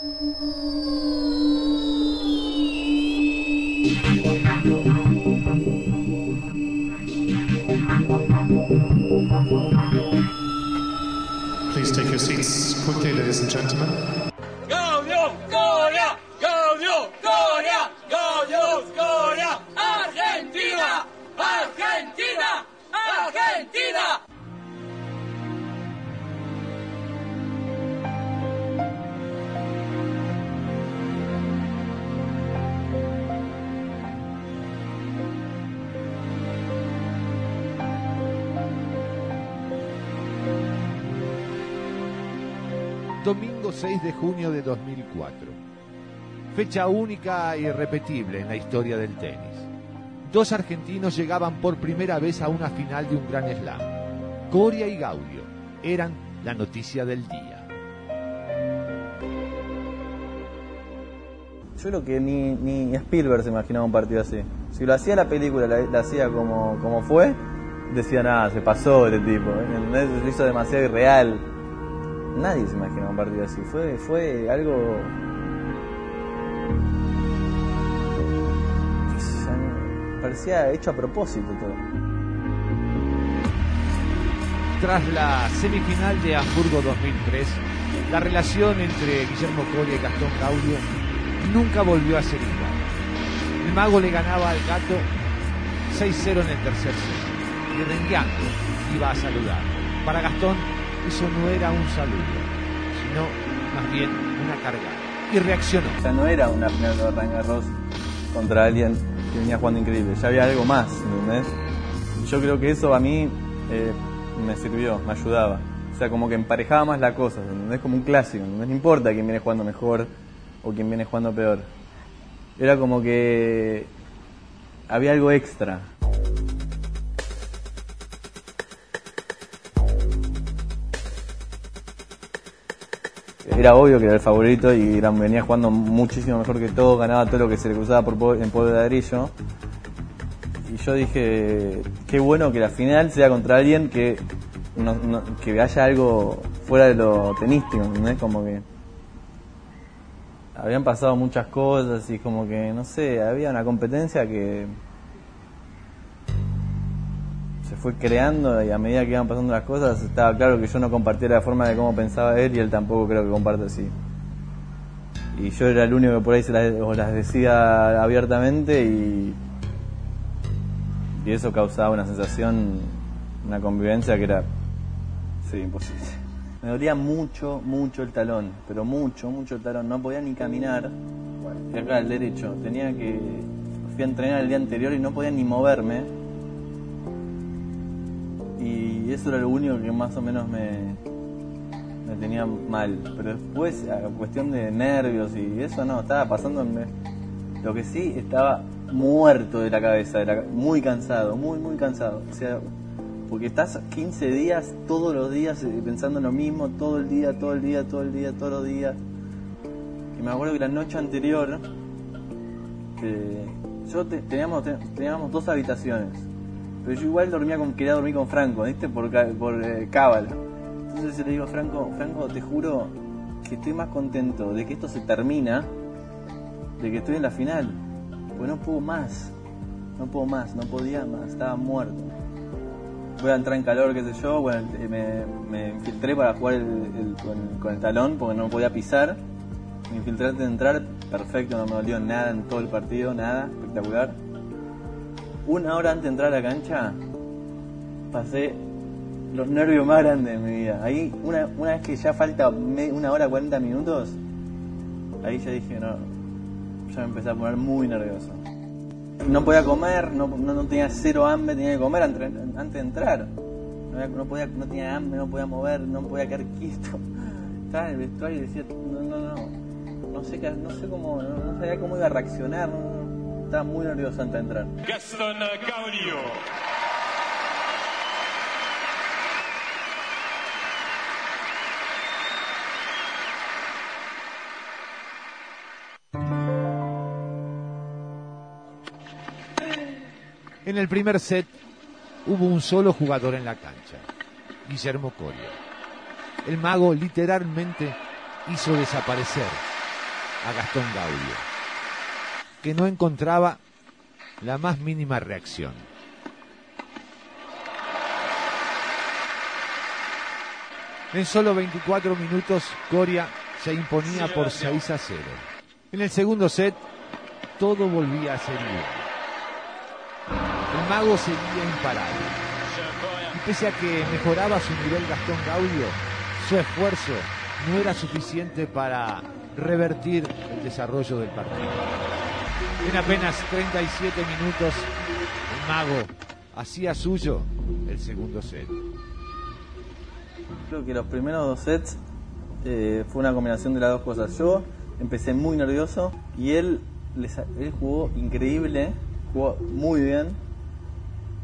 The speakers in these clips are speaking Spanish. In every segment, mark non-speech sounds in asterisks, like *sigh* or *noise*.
Please take your seats quickly, ladies and gentlemen. Domingo 6 de junio de 2004. Fecha única e irrepetible en la historia del tenis. Dos argentinos llegaban por primera vez a una final de un gran slam. Coria y Gaudio eran la noticia del día. Yo creo que ni, Spielberg se imaginaba un partido así. Si lo hacía la película, la, hacía como, como fue, decía nada, se pasó este tipo. ¿entendés? Se hizo demasiado irreal. Nadie se imaginaba un partido así. Fue, fue algo. Parecía hecho a propósito todo. Tras la semifinal de Hamburgo 2003, la relación entre Guillermo Coria y Gastón Gaudio nunca volvió a ser igual. El mago le ganaba al gato 6-0 en el tercer set y rengueando iba a saludar. Para Gastón eso no era un saludo, sino más bien una carga. Y reaccionó. O sea, no era una final de Roland Garros contra alguien que venía jugando increíble. Ya había algo más, ¿entendés? Yo creo que eso a mí eh, me sirvió, me ayudaba. O sea, como que emparejaba más la cosa, ¿entendés? Como un clásico. No importa quién viene jugando mejor o quién viene jugando peor. Era como que había algo extra. Era obvio que era el favorito y venía jugando muchísimo mejor que todo, ganaba todo lo que se le cruzaba por po- en polvo de ladrillo. Y yo dije, qué bueno que la final sea contra alguien que, que haya algo fuera de lo tenístico, ¿entendés? Como que habían pasado muchas cosas y como que, no sé, había una competencia que fue creando y a medida que iban pasando las cosas estaba claro que yo no compartía la forma de cómo pensaba él y él tampoco creo que comparte así. Y yo era el único que por ahí se las, o las decía abiertamente y, y eso causaba una sensación, una convivencia que era, sí, imposible. Me dolía mucho, mucho el talón, pero mucho, mucho el talón. No podía ni caminar. Y acá el derecho. Tenía que. Fui a entrenar el día anterior y no podía ni moverme. Y eso era lo único que más o menos me, me tenía mal. Pero después, a cuestión de nervios y eso, no, estaba pasando. Lo que sí, estaba muerto de la cabeza, de la- muy cansado, muy, muy cansado. O sea, porque estás 15 días, todos los días, eh, pensando en lo mismo, todo el día, todo el día, todo el día, todos los días. Y me acuerdo que la noche anterior, yo te- teníamos, te- teníamos dos habitaciones, pero yo igual dormía con, quería dormir con Franco, ¿viste? Por, por eh, cábala. Entonces le digo, Franco, Franco, te juro que estoy más contento de que esto se termina, de que estoy en la final, porque no puedo más, no puedo más, no podía más, estaba muerto voy a entrar en calor, qué sé yo, bueno, eh, me, infiltré para jugar el- con, con el talón porque no podía pisar. Me infiltré antes de entrar, perfecto, no me dolió nada en todo el partido, nada, espectacular. Una hora antes de entrar a la cancha, pasé los nervios más grandes de mi vida. Ahí, una, una vez que ya falta una hora 40 minutos, ahí ya dije, no, ya me empecé a poner muy nervioso. No podía comer, no, no, no tenía cero hambre, tenía que comer antes, de entrar. No, podía, no tenía hambre, no podía mover, no podía quedar quieto. *laughs* Estaba en el vestuario y decía, no, no, no, no sé, no sé cómo, no sabía cómo iba a reaccionar, estaba muy nervioso antes de entrar. Gaston Gaudio. En el primer set hubo un solo jugador en la cancha, Guillermo Coria. El mago literalmente hizo desaparecer a Gastón Gaudio, que no encontraba la más mínima reacción. En solo 24 minutos, Coria se imponía por 6 a 0. En el segundo set, todo volvía a ser igual. El mago seguía imparable. Y pese a que mejoraba su nivel Gastón Gaudio, su esfuerzo no era suficiente para revertir el desarrollo del partido. En apenas 37 minutos, el mago hacía suyo el segundo set. Creo que los primeros dos sets eh, fue una combinación de las dos cosas. Yo empecé muy nervioso y él, les- él jugó increíble, jugó muy bien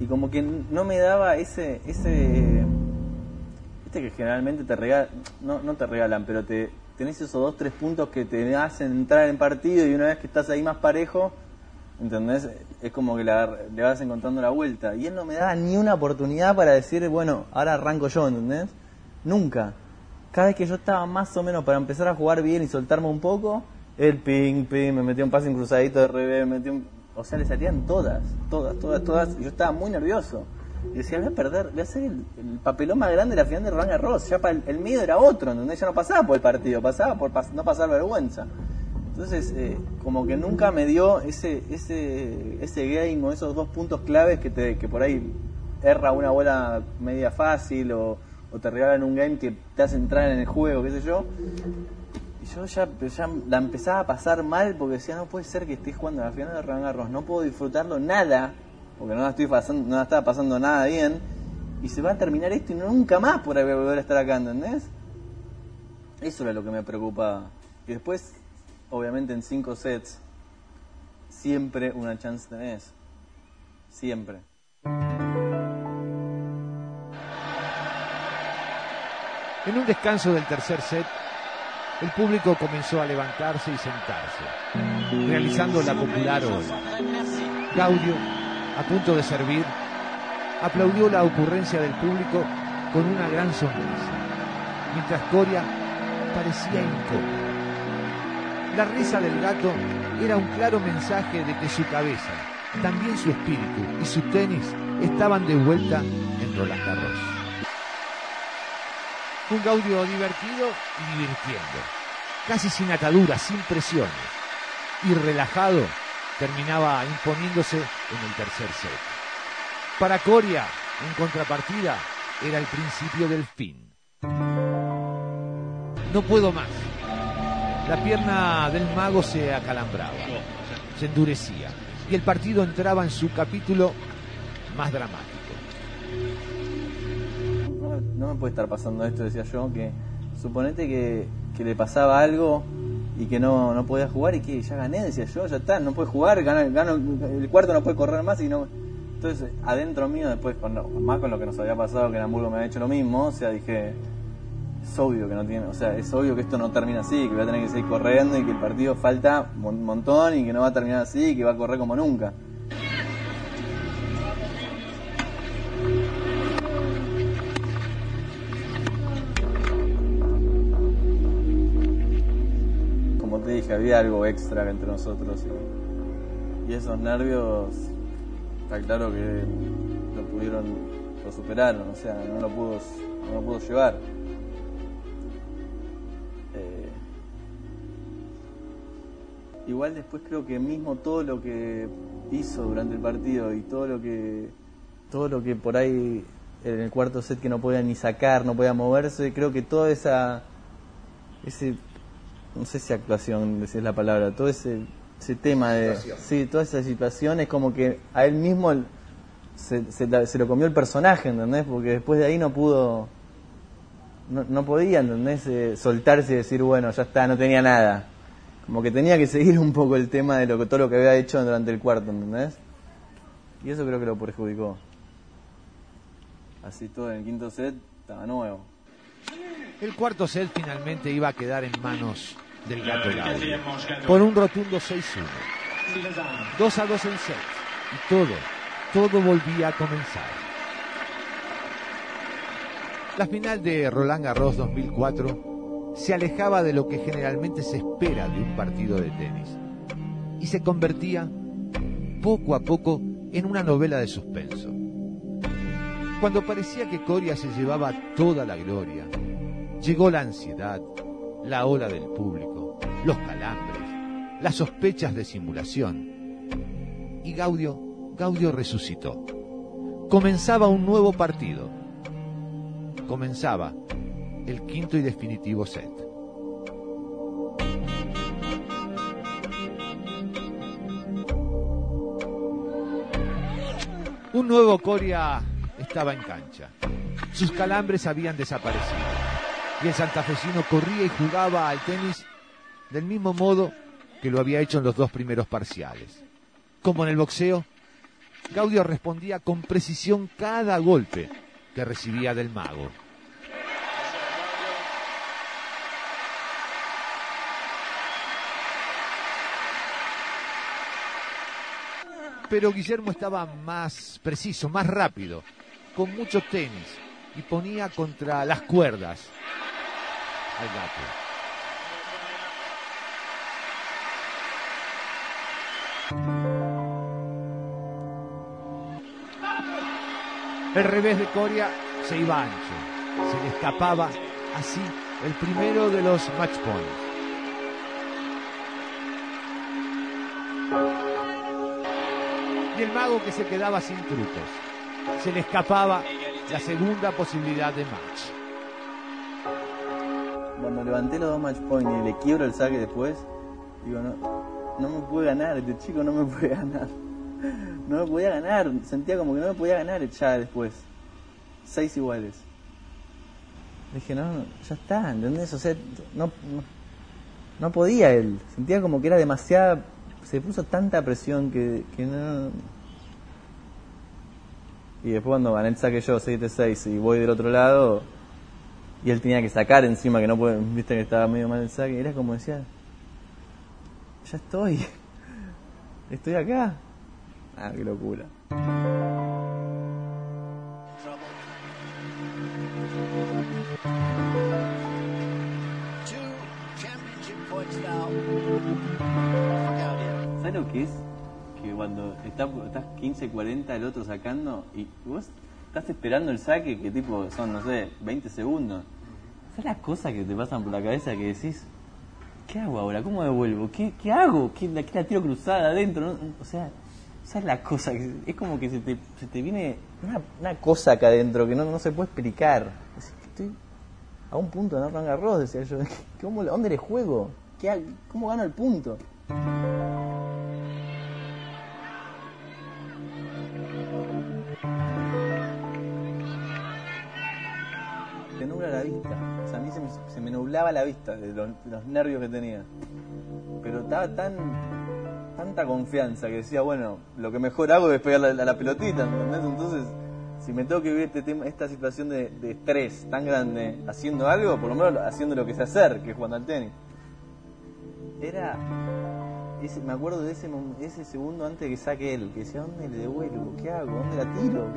y como que no me daba ese ese viste que generalmente te regalan no, no te regalan pero te tenés esos dos tres puntos que te hacen entrar en partido y una vez que estás ahí más parejo ¿entendés? es como que le vas encontrando la vuelta y él no me daba ni una oportunidad para decir bueno ahora arranco yo ¿entendés? nunca cada vez que yo estaba más o menos para empezar a jugar bien y soltarme un poco el ping ping me metía un pase en cruzadito de revés me metía un o sea, le salían todas, todas, todas, todas. Y yo estaba muy nervioso. Y decía, voy a perder, voy a hacer el, el papelón más grande de la final de Roland Garros. Ya el, el miedo era otro, ¿entendés? Ya no pasaba por el partido, pasaba por pas- no pasar vergüenza. Entonces, eh, como que nunca me dio ese, ese, ese game o esos dos puntos claves que, te, que por ahí erra una bola media fácil o, te regalan un game que te hace entrar en el juego, qué sé yo. Y yo ya, ya la empezaba a pasar mal porque decía, no puede ser que esté jugando la final de Roland Garros, no puedo disfrutarlo nada, porque no la, pasando, estaba pasando nada bien, y se va a terminar esto y nunca más por volver a estar acá, ¿entendés? Eso era lo que me preocupaba. Y después, obviamente en cinco sets, siempre una chance tenés. Siempre. En un descanso del tercer set, el público comenzó a levantarse y sentarse, realizando la popular ola. Gaudio, a punto de servir, aplaudió la ocurrencia del público con una gran sonrisa, mientras Coria parecía incómoda. La risa del gato era un claro mensaje de que su cabeza, también su espíritu y su tenis estaban de vuelta en Roland Garros. Un Gaudio divertido y divirtiendo, casi sin ataduras, sin presiones. Y relajado, terminaba imponiéndose en el tercer set. Para Coria, en contrapartida, era el principio del fin. No puedo más. La pierna del mago se acalambraba, se endurecía, y el partido entraba en su capítulo más dramático. No, no me puede estar pasando esto, decía yo, que suponete que, que le pasaba algo y que no, no podía jugar y que ya gané, decía yo, ya está, no puede jugar, gano, gano, el cuarto no puede correr más y no... Entonces, adentro mío, después, con lo- más con lo que nos había pasado, que en Hamburgo me había hecho lo mismo, o sea, dije, es obvio que no tiene, o sea, es obvio que esto no termina así, que voy a tener que seguir corriendo y que el partido falta un montón y que no va a terminar así y que va a correr como nunca. Dije, había algo extra entre nosotros y, y esos nervios, está claro que lo pudieron, lo superaron, o sea, no lo pudo, no lo pudo llevar. Eh, igual después creo que mismo todo lo que hizo durante el partido y todo lo que todo lo que por ahí en el cuarto set que no podía ni sacar, no podía moverse, creo que toda esa ese no sé si actuación si es la palabra, todo ese ese tema de sí, toda esa situación es como que a él mismo el- se, se la- se lo comió el personaje, ¿entendés? Porque después de ahí no pudo no, no podía, ¿entendés? Eh, soltarse y decir, bueno, ya está, no tenía nada. Como que tenía que seguir un poco el tema de lo que todo lo que había hecho durante el cuarto, ¿entendés? Y eso creo que lo perjudicó. Así todo en el quinto set estaba nuevo. El cuarto set finalmente iba a quedar en manos del gato Gaudio por un rotundo 6-1. 2 a 2 en set. Y todo, todo volvía a comenzar. La final de Roland Garros 2004 se alejaba de lo que generalmente se espera de un partido de tenis y se convertía poco a poco en una novela de suspenso. Cuando parecía que Coria se llevaba toda la gloria, llegó la ansiedad, la ola del público, los calambres, las sospechas de simulación. Y Gaudio, Gaudio resucitó. Comenzaba un nuevo partido. Comenzaba el quinto y definitivo set. Un nuevo Coria estaba en cancha. Sus calambres habían desaparecido. Y el santafesino corría y jugaba al tenis del mismo modo que lo había hecho en los dos primeros parciales. Como en el boxeo, Gaudio respondía con precisión cada golpe que recibía del mago. Pero Guillermo estaba más preciso, más rápido, con mucho tenis y ponía contra las cuerdas al gato. El revés de Coria se iba ancho, se le escapaba así el primero de los match points. Y el mago que se quedaba sin trucos, se le escapaba la segunda posibilidad de match. Cuando levanté los dos match points y le quiebro el saque después, digo, no, no me puede ganar, este chico no me *laughs* puede ganar. No me podía ganar, sentía como que no me podía ganar ya después. Seis iguales. Dije, no, no, ya está, ¿entendés? O sea, no, no, podía él. Sentía como que era demasiada. Se puso tanta presión que, que no. Y después cuando gané el saque yo, 7-6, y voy del otro lado, y él tenía que sacar encima, que no puede, viste que estaba medio mal el saque, era como decía, ya estoy, *laughs* estoy acá. Ah, qué locura. ¿Sabes lo que es? Que cuando está, estás 15-40 el otro sacando y vos estás esperando el saque que tipo son, no sé, 20 segundos. ¿Sabes las cosas que te pasan por la cabeza que decís? ¿Qué hago ahora? ¿Cómo devuelvo? ¿Qué, qué hago? ¿Qué, la, qué la tiro cruzada adentro? O sea, ¿sabes la cosa? Es como que se te, se te viene una, una cosa acá adentro que no, no se puede explicar. Es estoy a un punto de no Garros, decía yo. *laughs* ¿Cómo, ¿Dónde le juego? ¿Qué, ¿Cómo gano el punto? La vista de los, nervios que tenía. Pero estaba tan tanta confianza que decía, bueno, lo que mejor hago es pegarle a la, pelotita, ¿entendés? Entonces, si me tengo que vivir este tema, esta situación de, estrés tan grande haciendo algo, por lo menos haciendo lo que sé hacer, que es jugando al tenis. Era. ese- me acuerdo de ese, ese segundo antes de que saque él, que decía, ¿dónde le devuelvo? ¿Qué hago? ¿Dónde la tiro?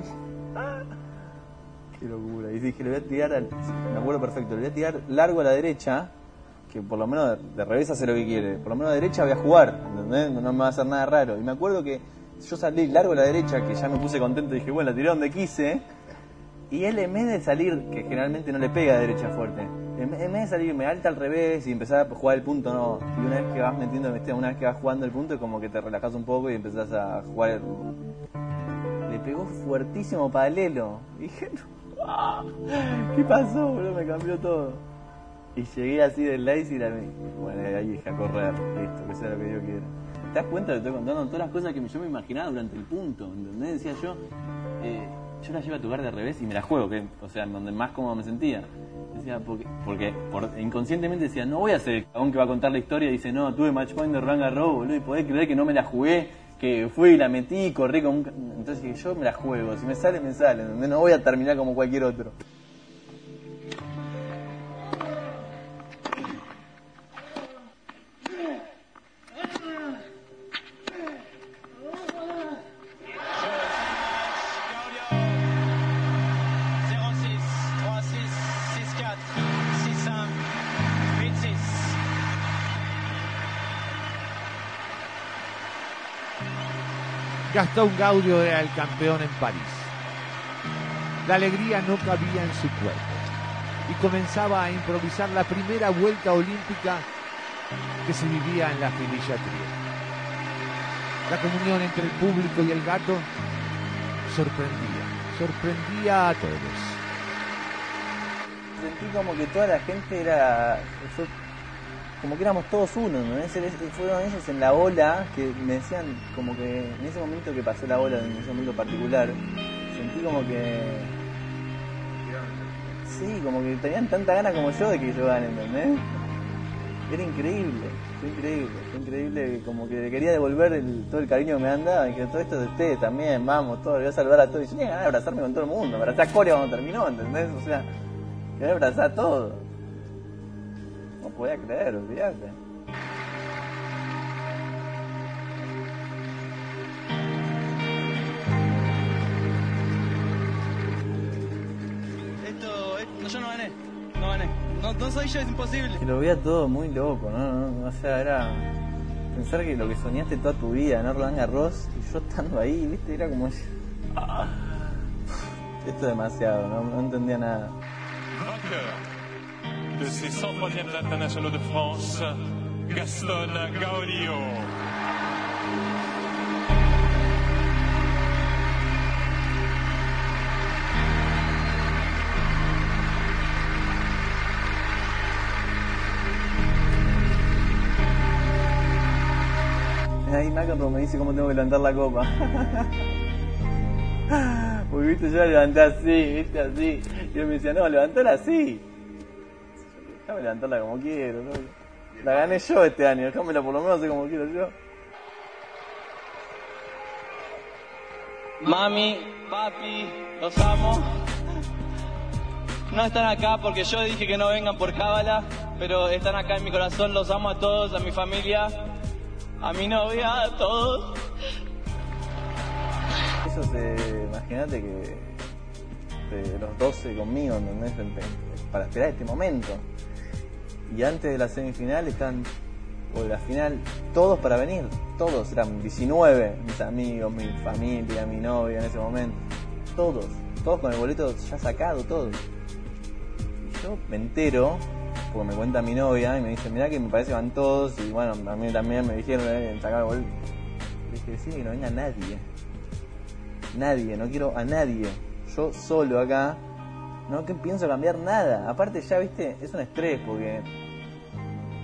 Locura. Y dije, le voy a tirar, al- me acuerdo perfecto, le voy a tirar largo a la derecha, que por lo menos de, revés hace lo que quiere. Por lo menos a la derecha voy a jugar, ¿entendés? No, no me va a hacer nada raro. Y me acuerdo que yo salí largo a la derecha, que ya me puse contento dije, bueno, la tiré donde quise. Y él en vez de salir, que generalmente no le pega a derecha fuerte, en vez de salirme alta al revés y empezar a jugar el punto, no. Y una vez que vas metiendo, una vez que vas jugando el punto, es como que te relajas un poco y empezás a jugar. el- Le pegó fuertísimo paralelo. Y dije, "Ah, *laughs* ¿qué pasó, boludo? Me cambió todo. Y llegué así del y la bueno, ahí dije a correr, listo, que sea lo que yo quiera. ¿Te das cuenta que estoy contando todas las cosas que yo me imaginaba durante el punto? ¿Entendés? Decía yo, eh, yo la llevo a tocar de revés y me la juego, o sea, donde más cómodo me sentía. Decía, porque, porque por- inconscientemente decía, no voy a ser el cagón que va a contar la historia y dice, no, tuve match point de Roland Garros, boludo, y podés creer que no me la jugué, que fui y la metí, corrí como un... Entonces dije, yo me la juego, si me sale, me sale. No voy a terminar como cualquier otro. Gastón Gaudio era el campeón en París. La alegría no cabía en su cuerpo y comenzaba a improvisar la primera vuelta olímpica que se vivía en la Filillatría. La comunión entre el público y el gato sorprendía, sorprendía a todos. Sentí como que toda la gente era. Como que éramos todos uno, ¿no? Ese- Fueron ellos en la ola que me decían, como que en ese momento que pasó la ola, en ese momento particular, sentí como que. Sí, como que tenían tanta ganas como yo de que yo gane, ¿entendés? Era increíble, fue increíble, fue increíble, como que quería devolver todo el cariño que me han dado y que todo esto es de ustedes también, vamos, todo, le voy a salvar a todos. Y yo tenía ganas de abrazarme con todo el mundo, abrazar a Corea cuando terminó, ¿entendés? O sea, quería abrazar a todos. No podía creer, olvídate. Esto, esto- yo no gané, no gané. No, no soy yo, es imposible. Y lo veía todo muy loco, ¿no? No, no, O sea, era pensar que lo que soñaste toda tu vida, ¿no? Roland Garros, y yo estando ahí, ¿viste? Era como... Ah. Esto es demasiado, no, no entendía nada. De ces 103e internationaux de France, Gaston Gaudio. Ahí McEnroe me dice cómo tengo que levantar la copa. *laughs* Porque viste, yo la levanté así, viste, así. Y él me decía, no, levantala así. Déjame levantarla como quiero, ¿no? La gané yo este año, déjamela por lo menos así como quiero yo. Mami, papi, los amo. No están acá porque yo dije que no vengan por cábala, pero están acá en mi corazón, los amo a todos, a mi familia, a mi novia, a todos. Eso se, imagínate que de los 12 conmigo, ¿entendés? Para esperar este momento. Y antes de la semifinal están, o de la final, todos para venir. Todos, eran 19, mis amigos, mi familia, mi novia en ese momento. Todos, todos con el boleto ya sacado, todos. Y yo me entero, porque me cuenta mi novia y me dice, mirá que me parece van todos. Y bueno, a mí también me dijeron, eh, sacar el boleto. Le dije, decime que no venga nadie nadie, no quiero a nadie. Yo solo acá, no que pienso cambiar nada. Aparte ya, viste, es un estrés porque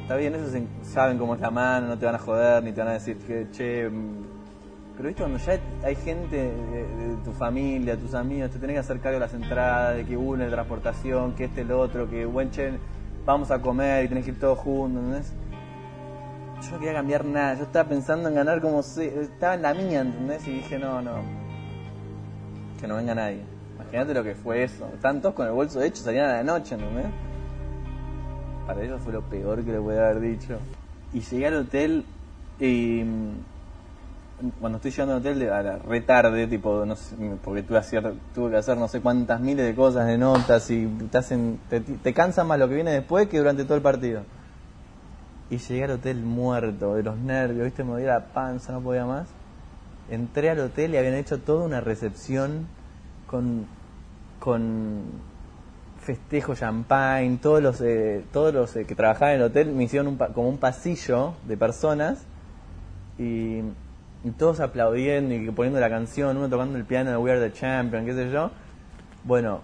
está bien, ellos saben cómo es la mano, no te van a joder, ni te van a decir que, che, mm, pero viste, cuando ya hay gente de, de tu familia, tus amigos, te tenés que hacer cargo de las entradas, de que une de transportación, que este, el otro, que, buen che, vamos a comer y tenés que ir todos juntos, ¿entendés? Yo no quería cambiar nada, yo estaba pensando en ganar como se, estaba en la mía, ¿entendés? Y dije, no, no, que no venga nadie. Imagínate lo que fue eso. Estaban todos con el bolso hecho, salían a la noche, ¿entendés? Para ellos fue lo peor que le pude haber dicho. Y llegué al hotel y mm, cuando estoy llegando al hotel a la re tipo, no sé, porque tuve, hacer, tuve que hacer no sé cuántas miles de cosas, de notas, y te, hacen, te, te cansa más lo que viene después que durante todo el partido. Y llegué al hotel muerto, de los nervios, viste, me dolía la panza, no podía más. Entré al hotel y habían hecho toda una recepción con, con festejo, champagne, todos los, eh, todos los eh, que trabajaban en el hotel me hicieron un pa- como un pasillo de personas y, todos aplaudiendo y poniendo la canción, uno tocando el piano de We Are the Champion, qué sé yo. Bueno,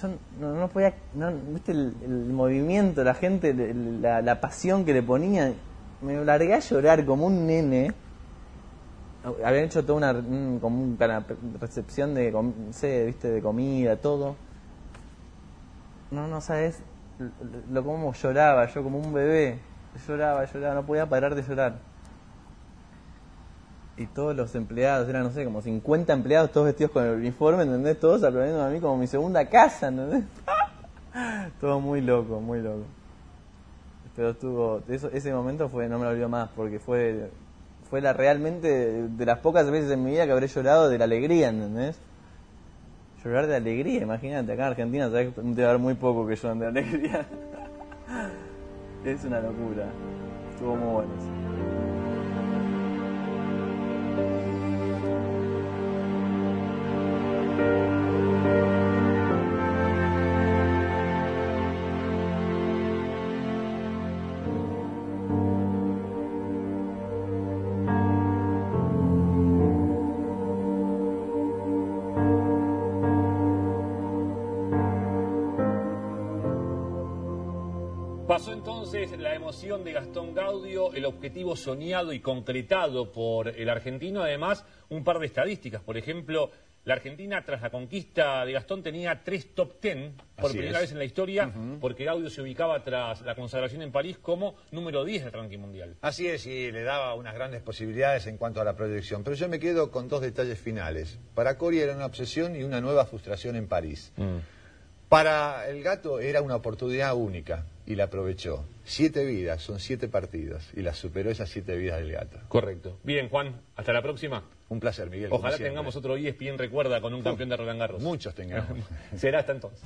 yo no, no podía, no, viste el, el movimiento, la gente, la, la pasión que le ponía, me largué a llorar como un nene. Habían hecho toda una un- como una recepción de, no sé, viste, de comida, todo. No, no sabes lo, lo como lloraba, yo como un bebé. Lloraba, lloraba, no podía parar de llorar. Y todos los empleados, eran, no sé, como 50 empleados, todos vestidos con el uniforme, ¿entendés? Todos aplaudiendo a mí como mi segunda casa, ¿entendés? *laughs* Todo muy loco, muy loco. Pero estuvo, eso, ese momento fue, no me lo olvido más, porque fue, fue la realmente de, las pocas veces en mi vida que habré llorado de la alegría, ¿entendés? Llorar de alegría, imagínate, acá en Argentina sabes que debe haber muy poco que lloran de alegría. *laughs* es una locura. Estuvo muy bueno. Entonces la emoción de Gastón Gaudio, el objetivo soñado y concretado por el argentino, además un par de estadísticas, por ejemplo, la Argentina tras la conquista de Gastón tenía tres top ten por Así primera es. vez en la historia, porque Gaudio se ubicaba tras la consagración en París como número 10 del ranking mundial. Así es, y le daba unas grandes posibilidades en cuanto a la proyección. Pero yo me quedo con dos detalles finales. Para Cory era una obsesión y una nueva frustración en París. Para el gato era una oportunidad única y la aprovechó. Siete vidas, son siete partidos y las superó esas siete vidas del gato. Correcto. Bien, Juan, hasta la próxima. Un placer, Miguel. Ojalá tengamos otro ESPN Recuerda con un campeón de Roland Garros. Muchos tengamos. *laughs* Será hasta entonces.